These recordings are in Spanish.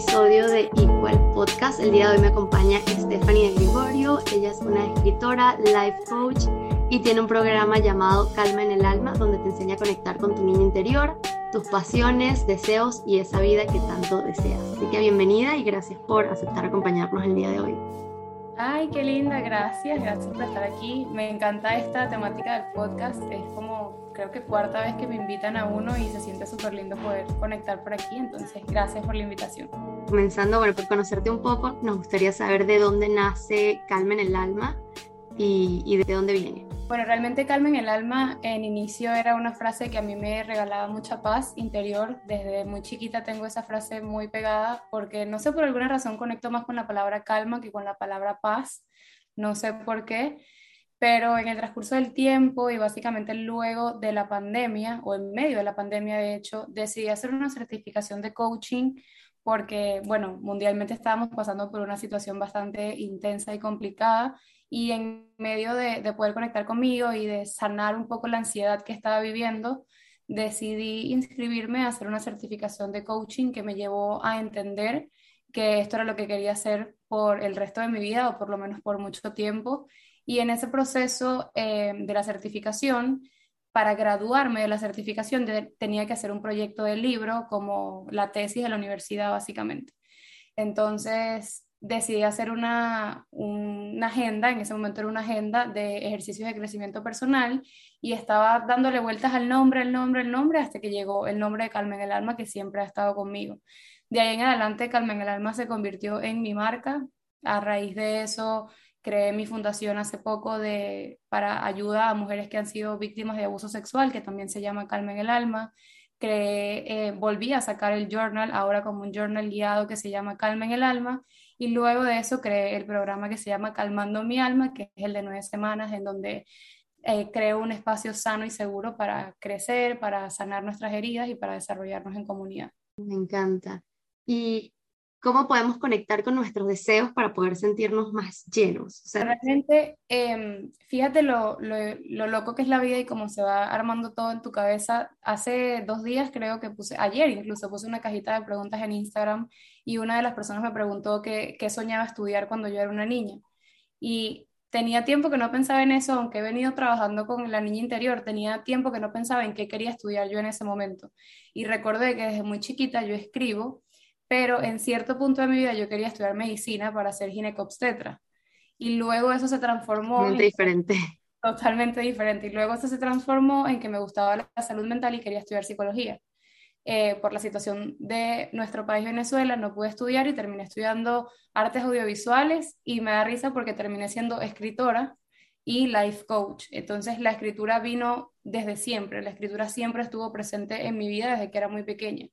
episodio de Equal Podcast. El día de hoy me acompaña Stephanie de Gregorio. Ella es una escritora, life coach y tiene un programa llamado Calma en el Alma, donde te enseña a conectar con tu niño interior, tus pasiones, deseos y esa vida que tanto deseas. Así que bienvenida y gracias por aceptar acompañarnos el día de hoy. Ay, qué linda, gracias, gracias por estar aquí. Me encanta esta temática del podcast, es como creo que cuarta vez que me invitan a uno y se siente súper lindo poder conectar por aquí, entonces gracias por la invitación. Comenzando, bueno, por conocerte un poco, nos gustaría saber de dónde nace Calma en el Alma y, y de dónde viene. Bueno, realmente Calma en el Alma en inicio era una frase que a mí me regalaba mucha paz interior. Desde muy chiquita tengo esa frase muy pegada porque no sé por alguna razón conecto más con la palabra calma que con la palabra paz. No sé por qué pero en el transcurso del tiempo y básicamente luego de la pandemia, o en medio de la pandemia de hecho, decidí hacer una certificación de coaching porque, bueno, mundialmente estábamos pasando por una situación bastante intensa y complicada y en medio de, de poder conectar conmigo y de sanar un poco la ansiedad que estaba viviendo, decidí inscribirme a hacer una certificación de coaching que me llevó a entender que esto era lo que quería hacer por el resto de mi vida o por lo menos por mucho tiempo y en ese proceso eh, de la certificación, para graduarme de la certificación tenía que hacer un proyecto de libro como la tesis de la universidad básicamente. Entonces decidí hacer una, una agenda, en ese momento era una agenda de ejercicios de crecimiento personal y estaba dándole vueltas al nombre, el nombre, el nombre, hasta que llegó el nombre de Calma en el Alma que siempre ha estado conmigo. De ahí en adelante Calma en el Alma se convirtió en mi marca. A raíz de eso creé mi fundación hace poco de, para ayuda a mujeres que han sido víctimas de abuso sexual, que también se llama Calma en el Alma. Creé, eh, volví a sacar el journal, ahora como un journal guiado que se llama Calma el Alma. Y luego de eso creé el programa que se llama Calmando mi Alma, que es el de nueve semanas, en donde eh, creo un espacio sano y seguro para crecer, para sanar nuestras heridas y para desarrollarnos en comunidad. Me encanta. Y ¿Cómo podemos conectar con nuestros deseos para poder sentirnos más llenos? Realmente, em, fíjate lo, lo, loco que es la vida y cómo se va armando todo en tu cabeza. Hace dos días creo que puse, ayer incluso puse una cajita de preguntas en Instagram y una de las personas me preguntó qué, qué soñaba estudiar cuando yo era una niña. Y tenía tiempo que no pensaba en eso, aunque he venido trabajando con la niña interior, tenía tiempo que no pensaba en qué quería estudiar yo en ese momento. Y recordé que desde muy chiquita yo escribo pero en cierto punto de mi vida yo quería estudiar medicina para ser ginecobstetra. Y luego eso se transformó... Totalmente diferente. Totalmente diferente. Y luego eso se transformó en que me gustaba la salud mental y quería estudiar psicología. Eh, por la situación de nuestro país Venezuela no pude estudiar y terminé estudiando artes audiovisuales y me da risa porque terminé siendo escritora y life coach. Entonces la escritura vino desde siempre, la escritura siempre estuvo presente en mi vida desde que era muy pequeña.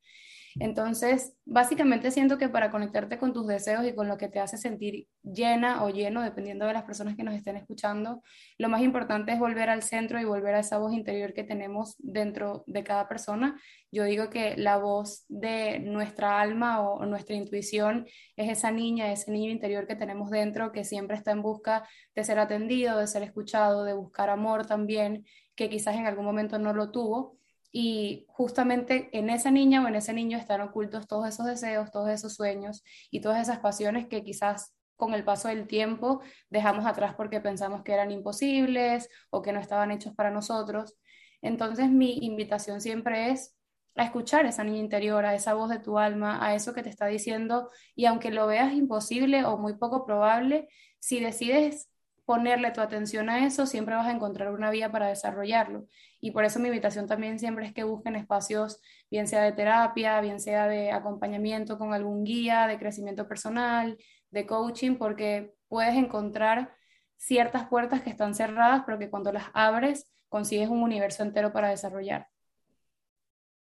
Entonces, básicamente siento que para conectarte con tus deseos y con lo que te hace sentir llena o lleno, dependiendo de las personas que nos estén escuchando, lo más importante es volver al centro y volver a esa voz interior que tenemos dentro de cada persona. Yo digo que la voz de nuestra alma o, nuestra intuición es esa niña, ese niño interior que tenemos dentro que siempre está en busca de ser atendido, de ser escuchado, de buscar amor también, que quizás en algún momento no lo tuvo y justamente en esa niña o en ese niño están ocultos todos esos deseos, todos esos sueños y todas esas pasiones que quizás con el paso del tiempo dejamos atrás porque pensamos que eran imposibles o que no estaban hechos para nosotros. Entonces mi invitación siempre es a escuchar esa niña interior, a esa voz de tu alma, a eso que te está diciendo y aunque lo veas imposible o muy poco probable, si decides ponerle tu atención a eso, siempre vas a encontrar una vía para desarrollarlo. Y por eso mi invitación también siempre es que busquen espacios, bien sea de terapia, bien sea de acompañamiento con algún guía, de crecimiento personal, de coaching, porque puedes encontrar ciertas puertas que están cerradas, pero que cuando las abres consigues un universo entero para desarrollar.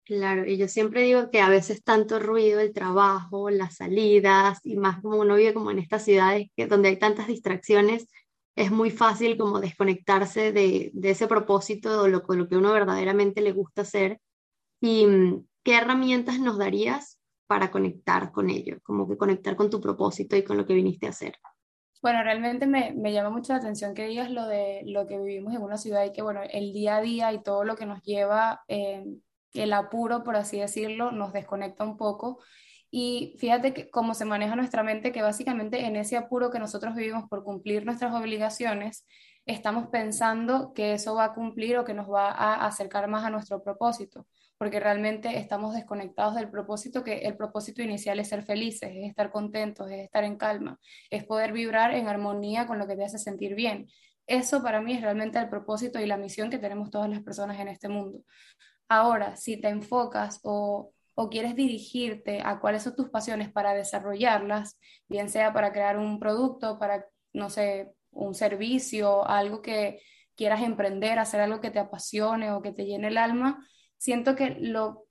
Claro, y yo siempre digo que a veces tanto ruido, el trabajo, las salidas, y más como uno vive como en estas ciudades que, donde hay tantas distracciones, es muy fácil como desconectarse de, ese propósito o lo, que uno verdaderamente le gusta hacer. ¿Y mm, qué herramientas nos darías para conectar con ello? Como que conectar con tu propósito y con lo que viniste a hacer. Bueno, realmente me, llama mucho la atención que digas lo de lo que vivimos en una ciudad y que, bueno, el día a día y todo lo que nos lleva, eh, el apuro, por así decirlo, nos desconecta un poco Y fíjate que cómo se maneja nuestra mente, que básicamente en ese apuro que nosotros vivimos por cumplir nuestras obligaciones, estamos pensando que eso va a cumplir o que nos va a acercar más a nuestro propósito, porque realmente estamos desconectados del propósito, que el propósito inicial es ser felices, es estar contentos, es estar en calma, es poder vibrar en armonía con lo que te hace sentir bien. Eso para mí es realmente el propósito y la misión que tenemos todas las personas en este mundo. Ahora, si te enfocas o, o quieres dirigirte a cuáles son tus pasiones para desarrollarlas, bien sea para crear un producto, para, no sé, un servicio, algo que quieras emprender, hacer algo que te apasione o que te llene el alma, siento que lo,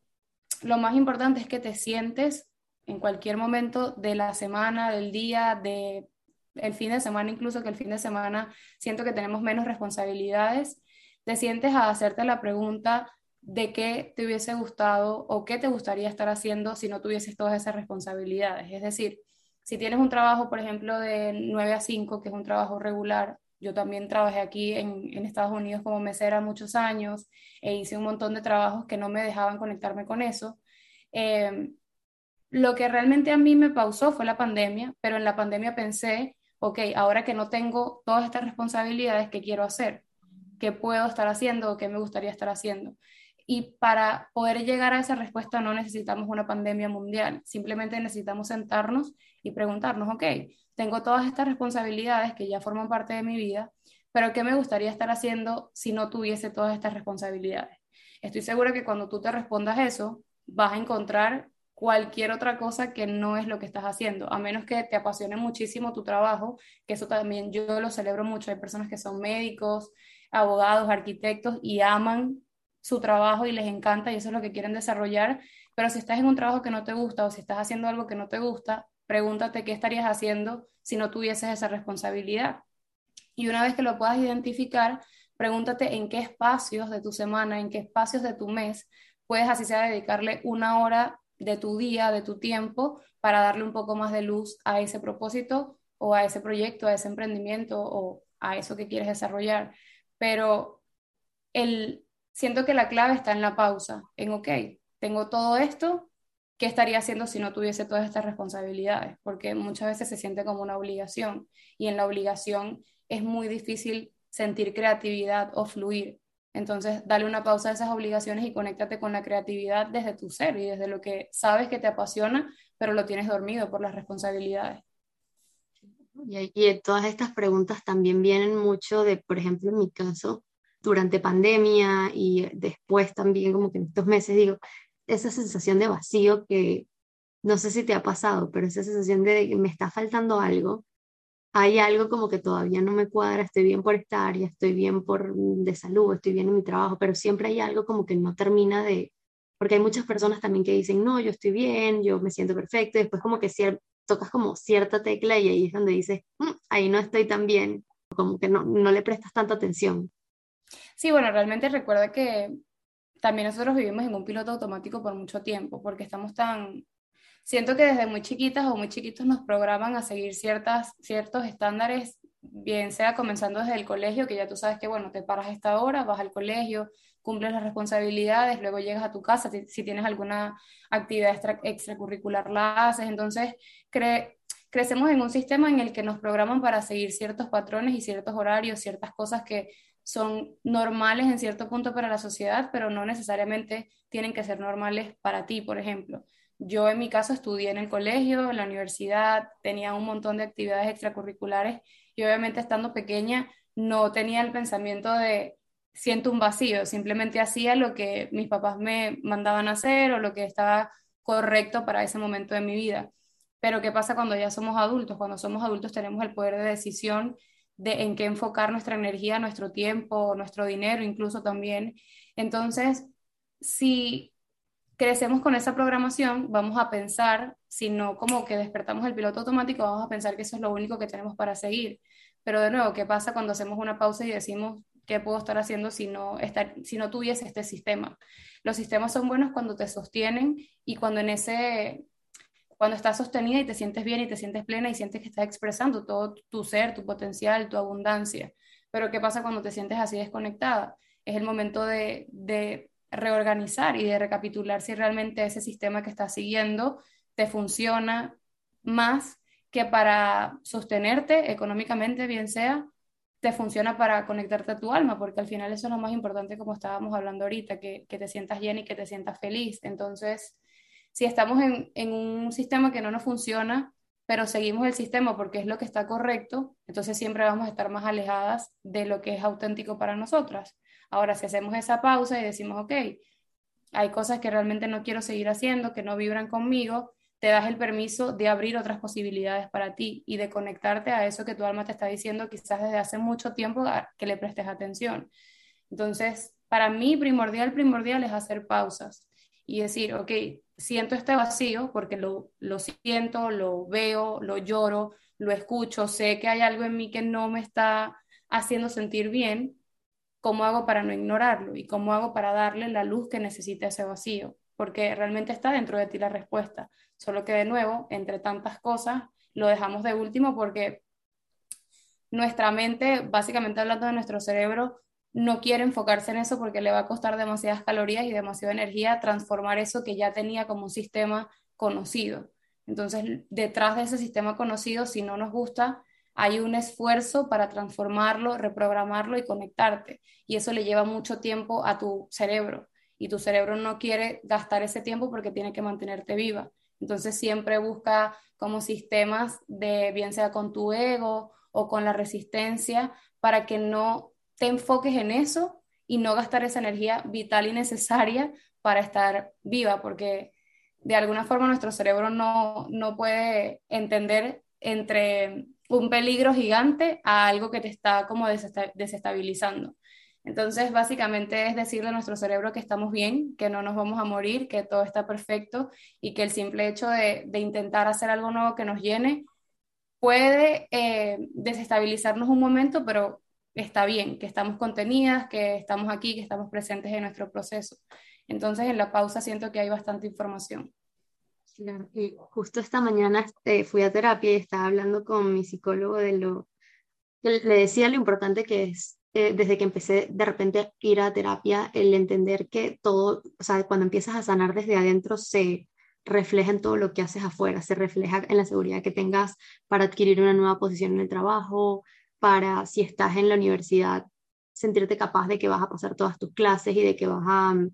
lo más importante es que te sientes en cualquier momento de la semana, del día, de el fin de semana, incluso que el fin de semana siento que tenemos menos responsabilidades, te sientes a hacerte la pregunta de qué te hubiese gustado o qué te gustaría estar haciendo si no tuvieses todas esas responsabilidades. Es decir, si tienes un trabajo, por ejemplo, de 9 a 5, que es un trabajo regular, yo también trabajé aquí en, Estados Unidos como mesera muchos años e hice un montón de trabajos que no me dejaban conectarme con eso. Eh, lo que realmente a mí me pausó fue la pandemia, pero en la pandemia pensé, ok, ahora que no tengo todas estas responsabilidades, ¿qué quiero hacer? ¿Qué puedo estar haciendo o qué me gustaría estar haciendo? Y para poder llegar a esa respuesta no necesitamos una pandemia mundial, simplemente necesitamos sentarnos y preguntarnos, ok, tengo todas estas responsabilidades que ya forman parte de mi vida, pero ¿qué me gustaría estar haciendo si no tuviese todas estas responsabilidades? Estoy segura que cuando tú te respondas eso, vas a encontrar cualquier otra cosa que no es lo que estás haciendo, a menos que te apasione muchísimo tu trabajo, que eso también yo lo celebro mucho. Hay personas que son médicos, abogados, arquitectos y aman su trabajo y les encanta y eso es lo que quieren desarrollar, pero si estás en un trabajo que no te gusta o si estás haciendo algo que no te gusta, pregúntate qué estarías haciendo si no tuvieses esa responsabilidad. Y una vez que lo puedas identificar, pregúntate en qué espacios de tu semana, en qué espacios de tu mes puedes así sea dedicarle una hora de tu día, de tu tiempo, para darle un poco más de luz a ese propósito o a ese proyecto, a ese emprendimiento o a eso que quieres desarrollar. Pero el siento que la clave está en la pausa, en, ok, tengo todo esto, ¿qué estaría haciendo si no tuviese todas estas responsabilidades? Porque muchas veces se siente como una obligación y en la obligación es muy difícil sentir creatividad o fluir. Entonces, dale una pausa a esas obligaciones y conéctate con la creatividad desde tu ser y desde lo que sabes que te apasiona, pero lo tienes dormido por las responsabilidades. Y, y todas estas preguntas también vienen mucho de, por ejemplo, en mi caso, durante pandemia y después también como que en estos meses, digo, esa sensación de vacío que no sé si te ha pasado, pero esa sensación de que me está faltando algo, hay algo como que todavía no me cuadra, estoy bien por estar, ya estoy bien por de salud, estoy bien en mi trabajo, pero siempre hay algo como que no termina de, porque hay muchas personas también que dicen, no, yo estoy bien, yo me siento perfecto, y después como que tocas como cierta tecla y ahí es donde dices, mm, ahí no estoy tan bien, como que no, no le prestas tanta atención. Sí, bueno, realmente recuerda que también nosotros vivimos en un piloto automático por mucho tiempo, porque estamos tan... Siento que desde muy chiquitas o muy chiquitos nos programan a seguir ciertas, ciertos estándares, bien sea comenzando desde el colegio, que ya tú sabes que, bueno, te paras a esta hora, vas al colegio, cumples las responsabilidades, luego llegas a tu casa, si, tienes alguna actividad extracurricular la haces, entonces crecemos en un sistema en el que nos programan para seguir ciertos patrones y ciertos horarios, ciertas cosas que son normales en cierto punto para la sociedad, pero no necesariamente tienen que ser normales para ti, por ejemplo. Yo en mi caso estudié en el colegio, en la universidad, tenía un montón de actividades extracurriculares y obviamente estando pequeña no tenía el pensamiento de siento un vacío, simplemente hacía lo que mis papás me mandaban hacer o lo que estaba correcto para ese momento de mi vida. Pero ¿qué pasa cuando ya somos adultos? Cuando somos adultos tenemos el poder de decisión de en qué enfocar nuestra energía, nuestro tiempo, nuestro dinero incluso también. Entonces, si crecemos con esa programación, vamos a pensar, si no como que despertamos el piloto automático, vamos a pensar que eso es lo único que tenemos para seguir. Pero de nuevo, ¿qué pasa cuando hacemos una pausa y decimos qué puedo estar haciendo si no, estar, si no tuviese este sistema? Los sistemas son buenos cuando te sostienen y cuando en ese cuando estás sostenida y te sientes bien y te sientes plena y sientes que estás expresando todo tu ser, tu potencial, tu abundancia. Pero ¿qué pasa cuando te sientes así desconectada? Es el momento de, reorganizar y de recapitular si realmente ese sistema que estás siguiendo te funciona más que para sostenerte económicamente, bien sea, te funciona para conectarte a tu alma, porque al final eso es lo más importante, como estábamos hablando ahorita, que, te sientas bien y que te sientas feliz. Entonces, si estamos en, un sistema que no nos funciona, pero seguimos el sistema porque es lo que está correcto, entonces siempre vamos a estar más alejadas de lo que es auténtico para nosotras. Ahora, si hacemos esa pausa y decimos, ok, hay cosas que realmente no quiero seguir haciendo, que no vibran conmigo, te das el permiso de abrir otras posibilidades para ti y de conectarte a eso que tu alma te está diciendo quizás desde hace mucho tiempo que le prestes atención. Entonces, para mí primordial, primordial es hacer pausas y decir, ok, siento este vacío porque lo, lo siento, lo veo, lo lloro, lo escucho, sé que hay algo en mí que no me está haciendo sentir bien, ¿cómo hago para no ignorarlo? ¿Y cómo hago para darle la luz que necesita ese vacío? Porque realmente está dentro de ti la respuesta. Solo que de nuevo, entre tantas cosas, lo dejamos de último porque nuestra mente, básicamente hablando de nuestro cerebro, no quiere enfocarse en eso porque le va a costar demasiadas calorías y demasiada energía transformar eso que ya tenía como un sistema conocido. Entonces, detrás de ese sistema conocido, si no nos gusta, hay un esfuerzo para transformarlo, reprogramarlo y conectarte. Y eso le lleva mucho tiempo a tu cerebro. Y tu cerebro no quiere gastar ese tiempo porque tiene que mantenerte viva. Entonces siempre busca como sistemas de, bien sea con tu ego o con la resistencia, para que no te enfoques en eso y no gastar esa energía vital y necesaria para estar viva, porque de alguna forma nuestro cerebro no, no puede entender entre un peligro gigante a algo que te está como desestabilizando. Entonces, básicamente es decirle a nuestro cerebro que estamos bien, que no nos vamos a morir, que todo está perfecto y que el simple hecho de, intentar hacer algo nuevo que nos llene puede eh, desestabilizarnos un momento, pero está bien, que estamos contenidas, que estamos aquí, que estamos presentes en nuestro proceso. Entonces, en la pausa siento que hay bastante información. Y justo esta mañana este, fui a terapia y estaba hablando con mi psicólogo de lo, le decía lo importante que es, eh, desde que empecé de repente a ir a terapia, el entender que todo, o sea, cuando empiezas a sanar desde adentro se refleja en todo lo que haces afuera, se refleja en la seguridad que tengas para adquirir una nueva posición en el trabajo, para si estás en la universidad, sentirte capaz de que vas a pasar todas tus clases y de que vas a, mm,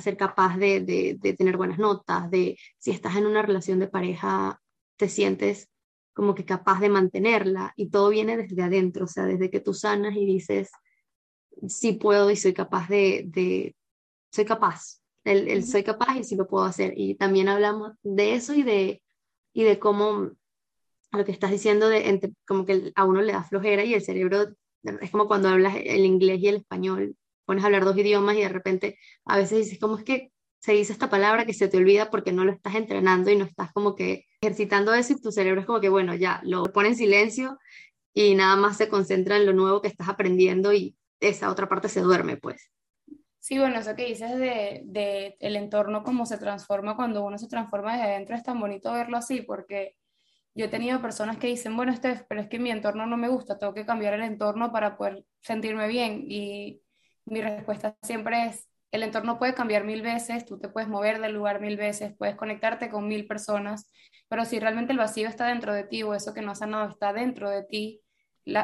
ser capaz de, de, tener buenas notas, de si estás en una relación de pareja, te sientes como que capaz de mantenerla y todo viene desde adentro, o sea, desde que tú sanas y dices, sí puedo y soy capaz de, de soy capaz, el, el, soy capaz y sí lo puedo hacer. Y también hablamos de eso y de, y de cómo lo que estás diciendo de como que a uno le da flojera y el cerebro es como cuando hablas el inglés y el español, pones a hablar dos idiomas y de repente a veces dices, ¿cómo es que se dice esta palabra que se te olvida porque no lo estás entrenando y no estás como que ejercitando eso y tu cerebro es como que, bueno, ya lo pone en silencio y nada más se concentra en lo nuevo que estás aprendiendo y esa otra parte se duerme, pues. Sí, bueno, eso que dices de, de el entorno, cómo se transforma cuando uno se transforma desde adentro, es tan bonito verlo así, porque yo he tenido personas que dicen, bueno, este, pero es que mi entorno no me gusta, tengo que cambiar el entorno para poder sentirme bien. Y mi respuesta siempre es, el entorno puede cambiar mil veces, tú te puedes mover del lugar mil veces, puedes conectarte con mil personas, pero si realmente el vacío está dentro de ti o eso que no ha sanado está dentro de ti,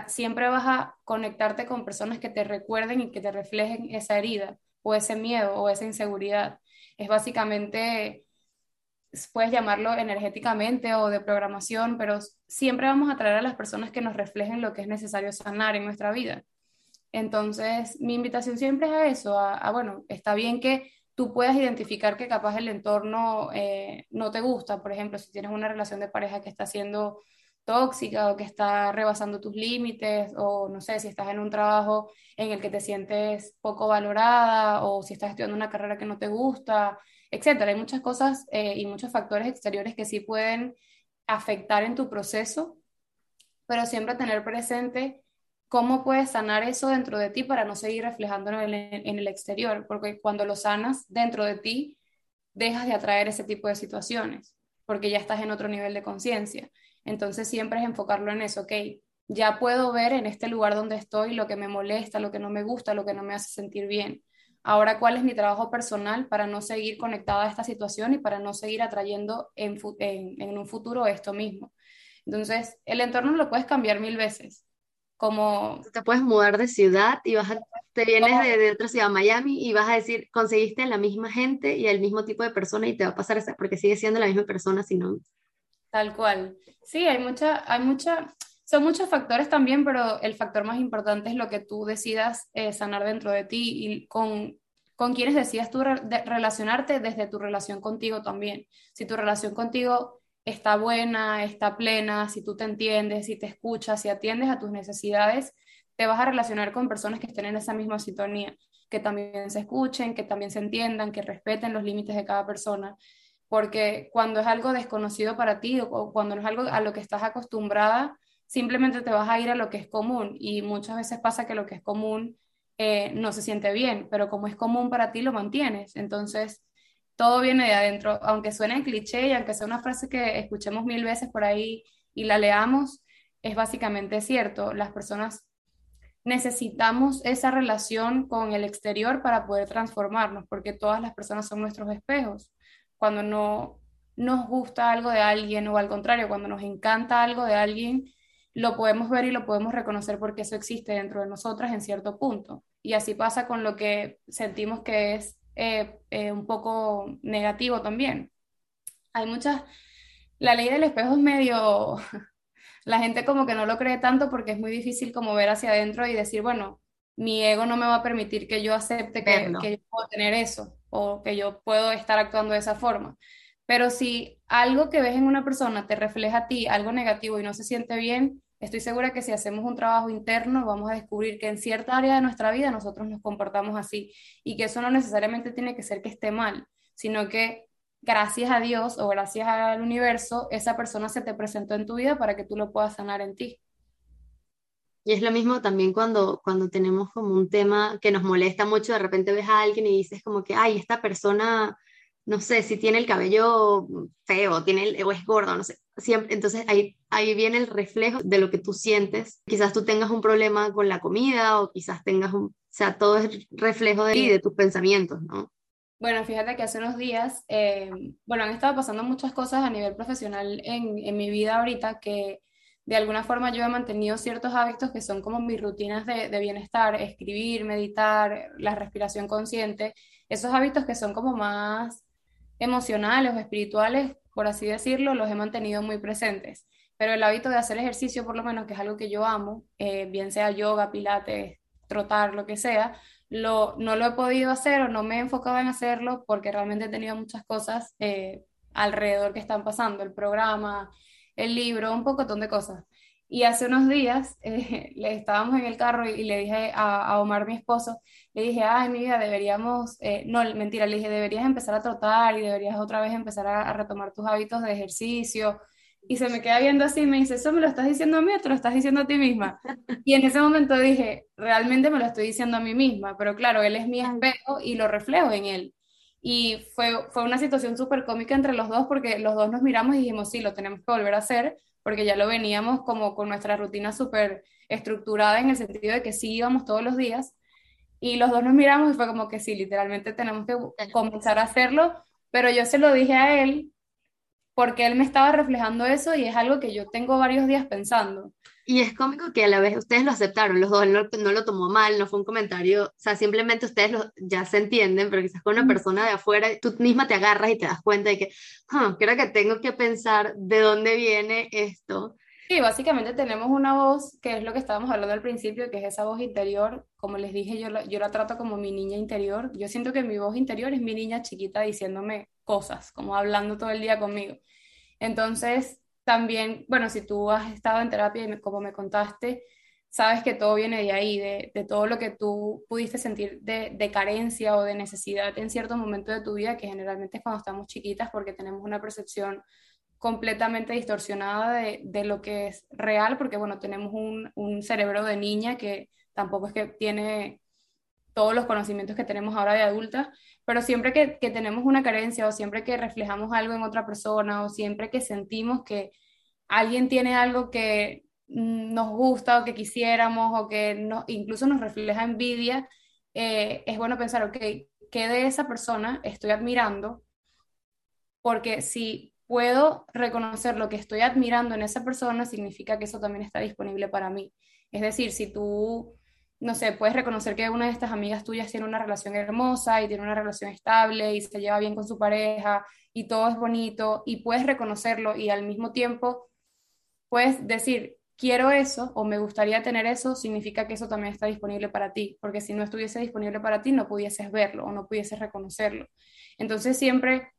siempre vas a conectarte con personas que te recuerden y que te reflejen esa herida o ese miedo o esa inseguridad. Es básicamente puedes llamarlo energéticamente o de programación, pero siempre vamos a traer a las personas que nos reflejen lo que es necesario sanar en nuestra vida. Entonces, mi invitación siempre es a eso, a, bueno, está bien que tú puedas identificar que capaz el entorno eh, no te gusta, por ejemplo, si tienes una relación de pareja que está siendo tóxica o que está rebasando tus límites, o no sé, si estás en un trabajo en el que te sientes poco valorada, o si estás estudiando una carrera que no te gusta, etcétera. Hay muchas cosas eh, y muchos factores exteriores que sí pueden afectar en tu proceso, pero siempre tener presente cómo puedes sanar eso dentro de ti para no seguir reflejándolo en el, exterior, porque cuando lo sanas dentro de ti, dejas de atraer ese tipo de situaciones, porque ya estás en otro nivel de conciencia. Entonces siempre es enfocarlo en eso, ok, ya puedo ver en este lugar donde estoy lo que me molesta, lo que no me gusta, lo que no me hace sentir bien ahora cuál es mi trabajo personal para no seguir conectada a esta situación y para no seguir atrayendo en, en, un futuro esto mismo. Entonces, el entorno lo puedes cambiar mil veces. Como... Te puedes mudar de ciudad y vas te vienes de, de, otra ciudad, Miami, y vas a decir, conseguiste la misma gente y el mismo tipo de persona y te va a pasar eso, porque sigue siendo la misma persona, sino... Tal cual. Sí, hay mucha, hay mucha, son muchos factores también, pero el factor más importante es lo que tú decidas eh, sanar dentro de ti y con, con quienes decidas tú relacionarte desde tu relación contigo también. Si tu relación contigo está buena, está plena, si tú te entiendes, si te escuchas, si atiendes a tus necesidades, te vas a relacionar con personas que estén en esa misma sintonía, que también se escuchen, que también se entiendan, que respeten los límites de cada persona. Porque cuando es algo desconocido para ti o cuando no es algo a lo que estás acostumbrada, simplemente te vas a ir a lo que es común y muchas veces pasa que lo que es común eh, no se siente bien, pero como es común para ti lo mantienes. Entonces, todo viene de adentro, aunque suene cliché y aunque sea una frase que escuchemos mil veces por ahí y la leamos, es básicamente cierto. Las personas necesitamos esa relación con el exterior para poder transformarnos, porque todas las personas son nuestros espejos. Cuando no nos gusta algo de alguien o al contrario, cuando nos encanta algo de alguien, lo podemos ver y lo podemos reconocer porque eso existe dentro de nosotras en cierto punto. Y así pasa con lo que sentimos que es eh, eh, un poco negativo también. Hay muchas... La ley del espejo es medio... La gente como que no lo cree tanto porque es muy difícil como ver hacia adentro y decir, bueno, mi ego no me va a permitir que yo acepte que, que yo puedo tener eso o que yo puedo estar actuando de esa forma. Pero si algo que ves en una persona te refleja a ti algo negativo y no se siente bien, Estoy segura que si hacemos un trabajo interno vamos a descubrir que en cierta área de nuestra vida nosotros nos comportamos así y que eso no necesariamente tiene que ser que esté mal, sino que gracias a Dios o gracias al universo esa persona se te presentó en tu vida para que tú lo puedas sanar en ti. Y es lo mismo también cuando, cuando tenemos como un tema que nos molesta mucho, de repente ves a alguien y dices como que, ay, esta persona no sé, si tiene el cabello feo, tiene el, o es gordo, no sé. Siempre, entonces ahí, ahí viene el reflejo de lo que tú sientes. Quizás tú tengas un problema con la comida o quizás tengas un, o sea, todo es reflejo de, de tus pensamientos, ¿no? Bueno, fíjate que hace unos días, eh, bueno, han estado pasando muchas cosas a nivel profesional en, en, mi vida ahorita que de alguna forma yo he mantenido ciertos hábitos que son como mis rutinas de, de bienestar, escribir, meditar, la respiración consciente, esos hábitos que son como más emocionales o espirituales, por así decirlo, los he mantenido muy presentes. Pero el hábito de hacer ejercicio, por lo menos, que es algo que yo amo, eh, bien sea yoga, pilates, trotar, lo que sea, no lo he podido hacer o no me he enfocado en hacerlo porque realmente he tenido muchas cosas eh, alrededor que están pasando, el programa, el libro, un pocotón de cosas. Y hace unos días eh, le estábamos en el carro y, le dije a, Omar, mi esposo, le dije, ay, mi vida, deberíamos, eh, no, mentira, le dije, deberías empezar a trotar y deberías otra vez empezar a, retomar tus hábitos de ejercicio. Y se me queda viendo así y me dice, ¿eso me lo estás diciendo a mí o te lo estás diciendo a ti misma? Y en ese momento dije, realmente me lo estoy diciendo a mí misma, pero claro, él es mi espejo y lo reflejo en él. Y fue, fue una situación súper cómica entre los dos porque los dos nos miramos y dijimos, sí, lo tenemos que volver a hacer porque ya lo veníamos como con nuestra rutina súper estructurada en el sentido de que sí íbamos todos los días y los dos nos miramos y fue como que sí, literalmente tenemos que comenzar a hacerlo, pero yo se lo dije a él porque él me estaba reflejando eso y es algo que yo tengo varios días pensando. Y es cómico que a la vez ustedes lo aceptaron, los dos, no, no lo tomó mal, no fue un comentario, o sea, simplemente ustedes lo, ya se entienden, pero quizás con una persona de afuera, tú misma te agarras y te das cuenta de que, ah, creo que tengo que pensar de dónde viene esto. Sí, básicamente tenemos una voz, que es lo que estábamos hablando al principio, que es esa voz interior, como les dije, yo la, yo la trato como mi niña interior, yo siento que mi voz interior es mi niña chiquita diciéndome cosas, como hablando todo el día conmigo. Entonces, también, bueno, si tú has estado en terapia y como me contaste, sabes que todo viene de ahí, de, todo lo que tú pudiste sentir de, de, carencia o de necesidad en cierto momento de tu vida, que generalmente es cuando estamos chiquitas porque tenemos una percepción completamente distorsionada de, de lo que es real, porque bueno, tenemos un, un, cerebro de niña que tampoco es que tiene todos los conocimientos que tenemos ahora de adulta, pero siempre que, tenemos una carencia o siempre que reflejamos algo en otra persona o siempre que sentimos que alguien tiene algo que nos gusta o que quisiéramos o que incluso nos refleja envidia, eh, es bueno pensar, ok, ¿qué de esa persona estoy admirando? Porque si puedo reconocer lo que estoy admirando en esa persona, significa que eso también está disponible para mí. Es decir, si tú, no sé, puedes reconocer que una de estas amigas tuyas tiene una relación hermosa y tiene una relación estable y se lleva bien con su pareja y todo es bonito y puedes reconocerlo y al mismo tiempo puedes decir, quiero eso o me gustaría tener eso, significa que eso también está disponible para ti, porque si no estuviese disponible para ti no pudieses verlo o no pudieses reconocerlo. Entonces siempre,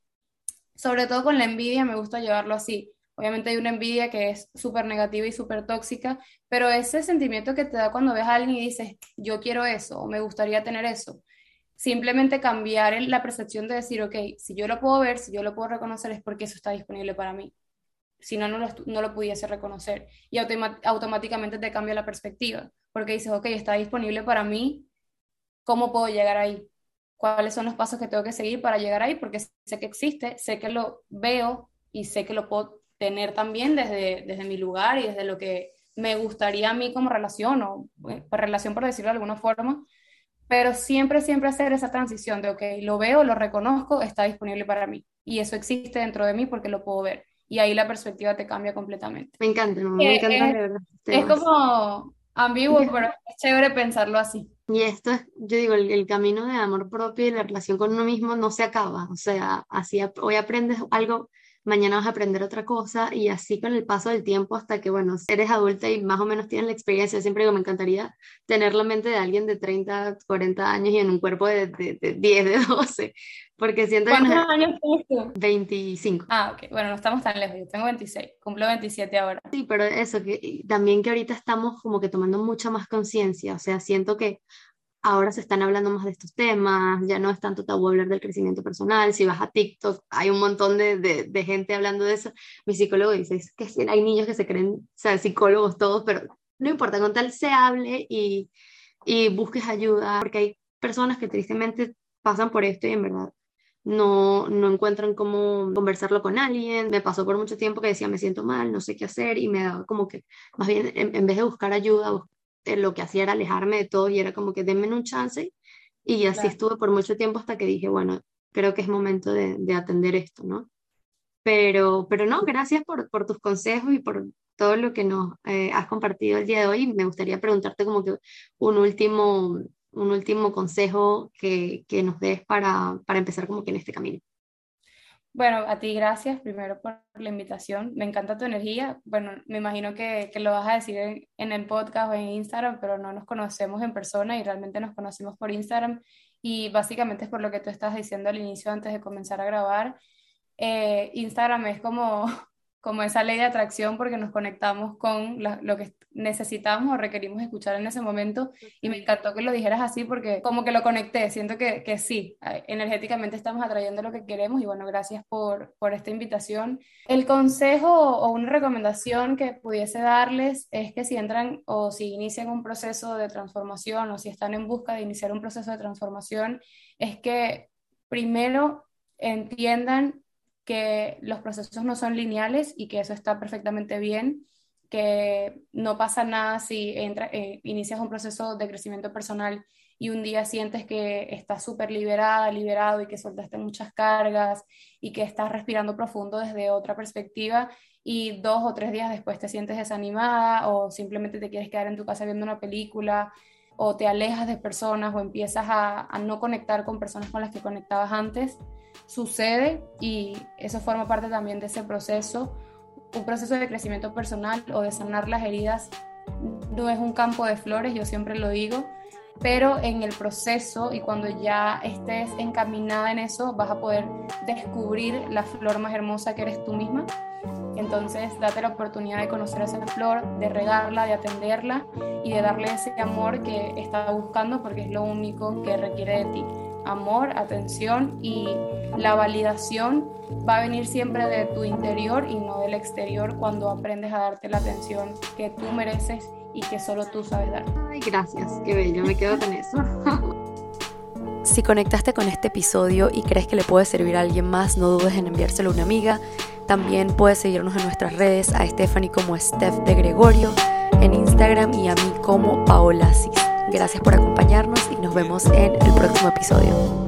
sobre todo con la envidia, me gusta llevarlo así. Obviamente hay una envidia que es súper negativa y súper tóxica, pero ese sentimiento que te da cuando ves a alguien y dices, yo quiero eso o me gustaría tener eso, simplemente cambiar la percepción de decir, ok, si yo lo puedo ver, si yo lo puedo reconocer es porque eso está disponible para mí si no, no lo, pudiese reconocer. Y automáticamente te cambia la perspectiva, porque dices, ok, está disponible para mí, ¿cómo puedo llegar ahí? ¿Cuáles son los pasos que tengo que seguir para llegar ahí? Porque sé que existe, sé que lo veo y sé que lo puedo tener también desde, desde mi lugar y desde lo que me gustaría a mí como relación o eh, relación por decirlo de alguna forma, pero siempre, siempre hacer esa transición de, ok, lo veo, lo reconozco, está disponible para mí y eso existe dentro de mí porque lo puedo ver y ahí la perspectiva te cambia completamente. Me encanta, me encanta. Es, es como ambiguo, pero es chévere pensarlo así. Y esto es, yo digo, el, camino de amor propio y la relación con uno mismo no se acaba. O sea, así hoy aprendes algo, mañana vas a aprender otra cosa y así con el paso del tiempo hasta que, bueno, eres adulta y más o menos tienes la experiencia. Siempre digo, me encantaría tener la mente de alguien de 30, 40 años y en un cuerpo de, de, de 10, de 12, porque siento ¿Cuántos años tienes tú? 25. Ah, ok. Bueno, no estamos tan lejos. Yo tengo 26. Cumplo 27 ahora. Sí, pero eso, que también que ahorita estamos como que tomando mucha más conciencia. O sea, siento que ahora se están hablando más de estos temas, ya no es tanto tabú hablar del crecimiento personal. Si vas a TikTok, hay un montón de, de, de gente hablando de eso. Mi psicólogo dice que hay niños que se creen, o sea, psicólogos todos, pero no importa, con tal se hable y, y busques ayuda, porque hay personas que tristemente pasan por esto y en verdad no, no encuentran cómo conversarlo con alguien. Me pasó por mucho tiempo que decía, me siento mal, no sé qué hacer, y me daba como que, más bien, en, vez de buscar ayuda, lo que hacía era alejarme de todo y era como que denme un chance. Y así estuve por mucho tiempo hasta que dije, bueno, creo que es momento de, de atender esto, ¿no? Pero, pero no, gracias por, por tus consejos y por todo lo que nos eh, has compartido el día de hoy. Me gustaría preguntarte como que un último, un último consejo que, que nos des para, para, empezar como que en este camino. Bueno, a ti gracias primero por la invitación. Me encanta tu energía. Bueno, me imagino que, que lo vas a decir en, el podcast o en Instagram, pero no nos conocemos en persona y realmente nos conocimos por Instagram. Y básicamente es por lo que tú estás diciendo al inicio antes de comenzar a grabar. Eh, Instagram es como como esa ley de atracción porque nos conectamos con lo que necesitamos o requerimos escuchar en ese momento y me encantó que lo dijeras así porque como que lo conecté, siento que, que sí, energéticamente estamos atrayendo lo que queremos y bueno, gracias por, por esta invitación. El consejo o una recomendación que pudiese darles es que si entran o si inician un proceso de transformación o si están en busca de iniciar un proceso de transformación, es que primero entiendan que los procesos no son lineales y que eso está perfectamente bien, que no pasa nada si entra, eh, inicias un proceso de crecimiento personal y un día sientes que estás súper liberada, liberado y que soltaste muchas cargas y que estás respirando profundo desde otra perspectiva y dos o tres días después te sientes desanimada o simplemente te quieres quedar en tu casa viendo una película o te alejas de personas o empiezas a, a no conectar con personas con las que conectabas antes sucede y eso forma parte también de ese proceso. Un proceso de crecimiento personal o de sanar las heridas no es un campo de flores, yo siempre lo digo, pero en el proceso y cuando ya estés encaminada en eso vas a poder descubrir la flor más hermosa que eres tú misma. Entonces, date la oportunidad de conocer esa flor, de regarla, de atenderla y de darle ese amor que está buscando porque es lo único que requiere de ti amor, atención y la validación va a venir siempre de tu interior y no del exterior cuando aprendes a darte la atención que tú mereces y que solo tú sabes dar. Ay, gracias, qué bello, me quedo con eso. Si conectaste con este episodio y crees que le puede servir a alguien más, no dudes en enviárselo a una amiga. También puedes seguirnos en nuestras redes, a Stephanie como Steph de Gregorio, en Instagram y a mí como Paola Cis. Gracias por acompañarnos y nos vemos en el próximo episodio.